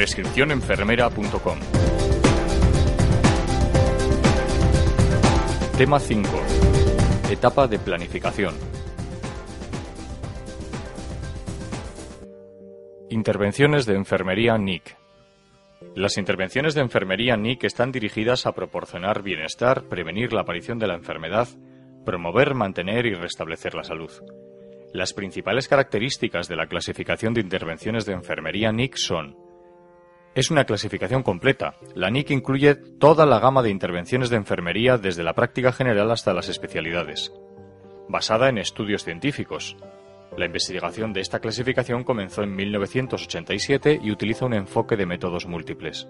Prescripciónenfermera.com Tema 5. Etapa de planificación. Intervenciones de enfermería NIC. Las intervenciones de enfermería NIC están dirigidas a proporcionar bienestar, prevenir la aparición de la enfermedad, promover, mantener y restablecer la salud. Las principales características de la clasificación de intervenciones de enfermería NIC son es una clasificación completa. La NIC incluye toda la gama de intervenciones de enfermería desde la práctica general hasta las especialidades. Basada en estudios científicos. La investigación de esta clasificación comenzó en 1987 y utiliza un enfoque de métodos múltiples.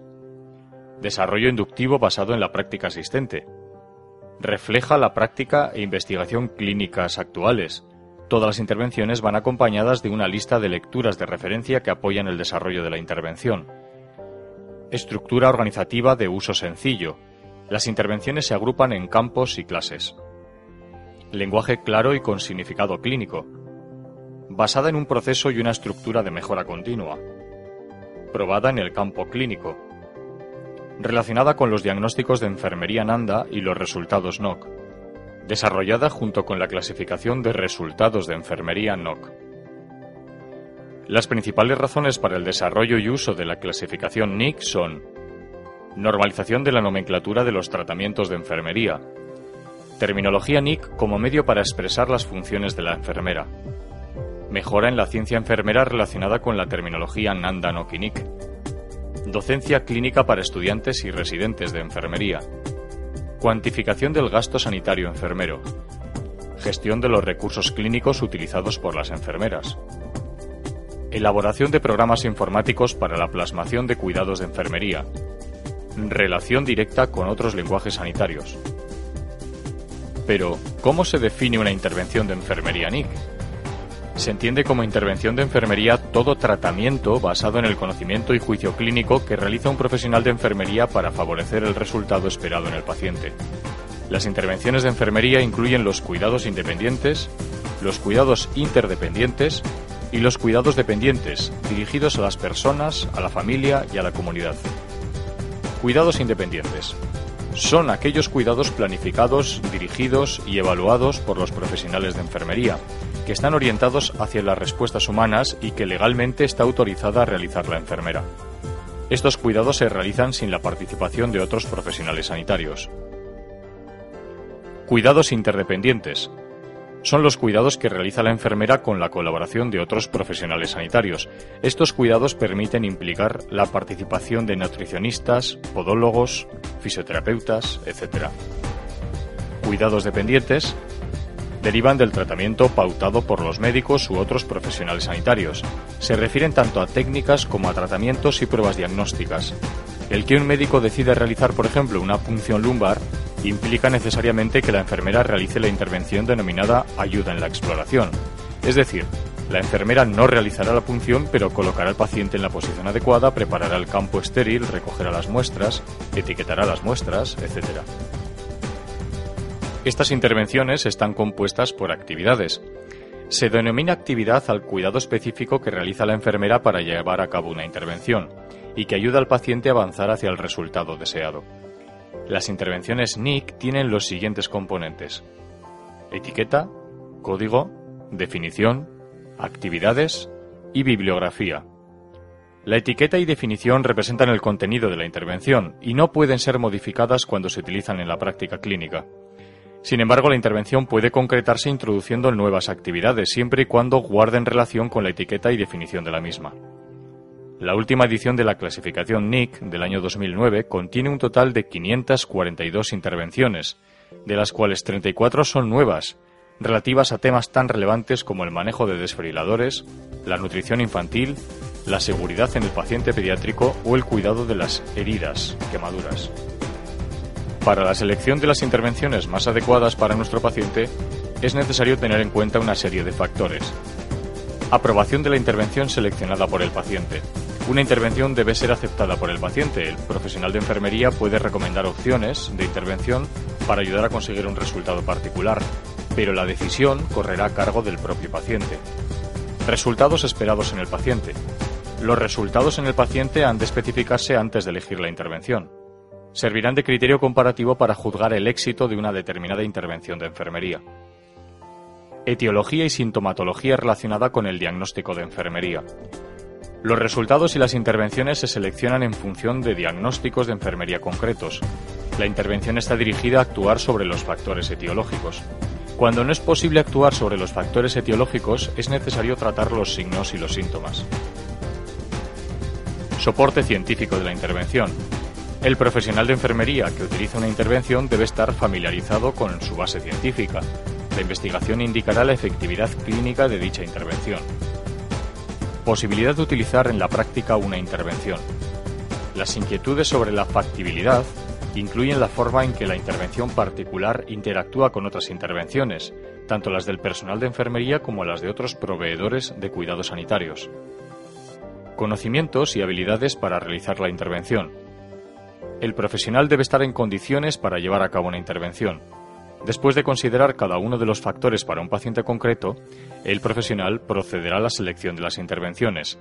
Desarrollo inductivo basado en la práctica existente. Refleja la práctica e investigación clínicas actuales. Todas las intervenciones van acompañadas de una lista de lecturas de referencia que apoyan el desarrollo de la intervención Estructura organizativa de uso sencillo. Las intervenciones se agrupan en campos y clases. Lenguaje claro y con significado clínico. Basada en un proceso y una estructura de mejora continua. Probada en el campo clínico. Relacionada con los diagnósticos de enfermería NANDA y los resultados NOC. Desarrollada junto con la clasificación de resultados de enfermería NOC. Las principales razones para el desarrollo y uso de la clasificación NIC son normalización de la nomenclatura de los tratamientos de enfermería, terminología NIC como medio para expresar las funciones de la enfermera, mejora en la ciencia enfermera relacionada con la terminología nanda NOC y NIC, docencia clínica para estudiantes y residentes de enfermería, cuantificación del gasto sanitario enfermero, gestión de los recursos clínicos utilizados por las enfermeras, Elaboración de programas informáticos para la plasmación de cuidados de enfermería. Relación directa con otros lenguajes sanitarios. Pero, ¿cómo se define una intervención de enfermería NIC? Se entiende como intervención de enfermería todo tratamiento basado en el conocimiento y juicio clínico que realiza un profesional de enfermería para favorecer el resultado esperado en el paciente. Las intervenciones de enfermería incluyen los cuidados independientes, los cuidados interdependientes y los cuidados dependientes, dirigidos a las personas, a la familia y a la comunidad. Cuidados independientes. Son aquellos cuidados planificados, dirigidos y evaluados por los profesionales de enfermería, que están orientados hacia las respuestas humanas y que legalmente está autorizada a realizar la enfermera. Estos cuidados se realizan sin la participación de otros profesionales sanitarios. Cuidados interdependientes son los cuidados que realiza la enfermera con la colaboración de otros profesionales sanitarios. Estos cuidados permiten implicar la participación de nutricionistas, podólogos, fisioterapeutas, etc. Cuidados dependientes derivan del tratamiento pautado por los médicos u otros profesionales sanitarios. Se refieren tanto a técnicas como a tratamientos y pruebas diagnósticas. El que un médico decida realizar, por ejemplo, una punción lumbar implica necesariamente que la enfermera realice la intervención denominada ayuda en la exploración. Es decir, la enfermera no realizará la punción, pero colocará al paciente en la posición adecuada, preparará el campo estéril, recogerá las muestras, etiquetará las muestras, etc. Estas intervenciones están compuestas por actividades. Se denomina actividad al cuidado específico que realiza la enfermera para llevar a cabo una intervención y que ayuda al paciente a avanzar hacia el resultado deseado. Las intervenciones NIC tienen los siguientes componentes. Etiqueta, código, definición, actividades y bibliografía. La etiqueta y definición representan el contenido de la intervención y no pueden ser modificadas cuando se utilizan en la práctica clínica. Sin embargo, la intervención puede concretarse introduciendo nuevas actividades siempre y cuando guarden relación con la etiqueta y definición de la misma. La última edición de la clasificación NIC del año 2009 contiene un total de 542 intervenciones, de las cuales 34 son nuevas, relativas a temas tan relevantes como el manejo de desfibriladores, la nutrición infantil, la seguridad en el paciente pediátrico o el cuidado de las heridas, quemaduras. Para la selección de las intervenciones más adecuadas para nuestro paciente, es necesario tener en cuenta una serie de factores. Aprobación de la intervención seleccionada por el paciente. Una intervención debe ser aceptada por el paciente. El profesional de enfermería puede recomendar opciones de intervención para ayudar a conseguir un resultado particular, pero la decisión correrá a cargo del propio paciente. Resultados esperados en el paciente. Los resultados en el paciente han de especificarse antes de elegir la intervención. Servirán de criterio comparativo para juzgar el éxito de una determinada intervención de enfermería. Etiología y sintomatología relacionada con el diagnóstico de enfermería. Los resultados y las intervenciones se seleccionan en función de diagnósticos de enfermería concretos. La intervención está dirigida a actuar sobre los factores etiológicos. Cuando no es posible actuar sobre los factores etiológicos, es necesario tratar los signos y los síntomas. Soporte científico de la intervención. El profesional de enfermería que utiliza una intervención debe estar familiarizado con su base científica. La investigación indicará la efectividad clínica de dicha intervención. Posibilidad de utilizar en la práctica una intervención. Las inquietudes sobre la factibilidad incluyen la forma en que la intervención particular interactúa con otras intervenciones, tanto las del personal de enfermería como las de otros proveedores de cuidados sanitarios. Conocimientos y habilidades para realizar la intervención. El profesional debe estar en condiciones para llevar a cabo una intervención, Después de considerar cada uno de los factores para un paciente concreto, el profesional procederá a la selección de las intervenciones.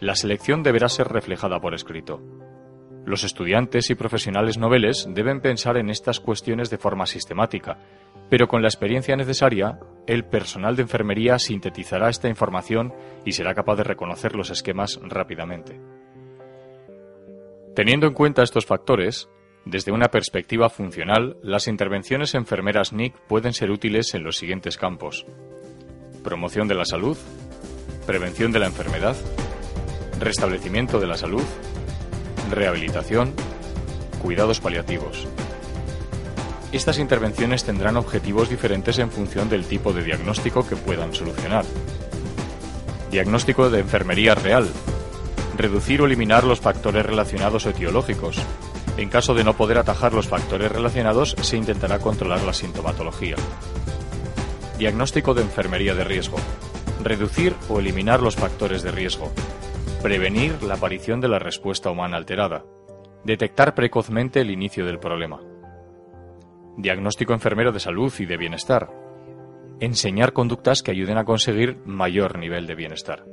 La selección deberá ser reflejada por escrito. Los estudiantes y profesionales noveles deben pensar en estas cuestiones de forma sistemática, pero con la experiencia necesaria, el personal de enfermería sintetizará esta información y será capaz de reconocer los esquemas rápidamente. Teniendo en cuenta estos factores, desde una perspectiva funcional, las intervenciones enfermeras NIC pueden ser útiles en los siguientes campos. Promoción de la salud, prevención de la enfermedad, restablecimiento de la salud, rehabilitación, cuidados paliativos. Estas intervenciones tendrán objetivos diferentes en función del tipo de diagnóstico que puedan solucionar. Diagnóstico de enfermería real. Reducir o eliminar los factores relacionados o etiológicos, en caso de no poder atajar los factores relacionados, se intentará controlar la sintomatología. Diagnóstico de enfermería de riesgo. Reducir o eliminar los factores de riesgo. Prevenir la aparición de la respuesta humana alterada. Detectar precozmente el inicio del problema. Diagnóstico enfermero de salud y de bienestar. Enseñar conductas que ayuden a conseguir mayor nivel de bienestar.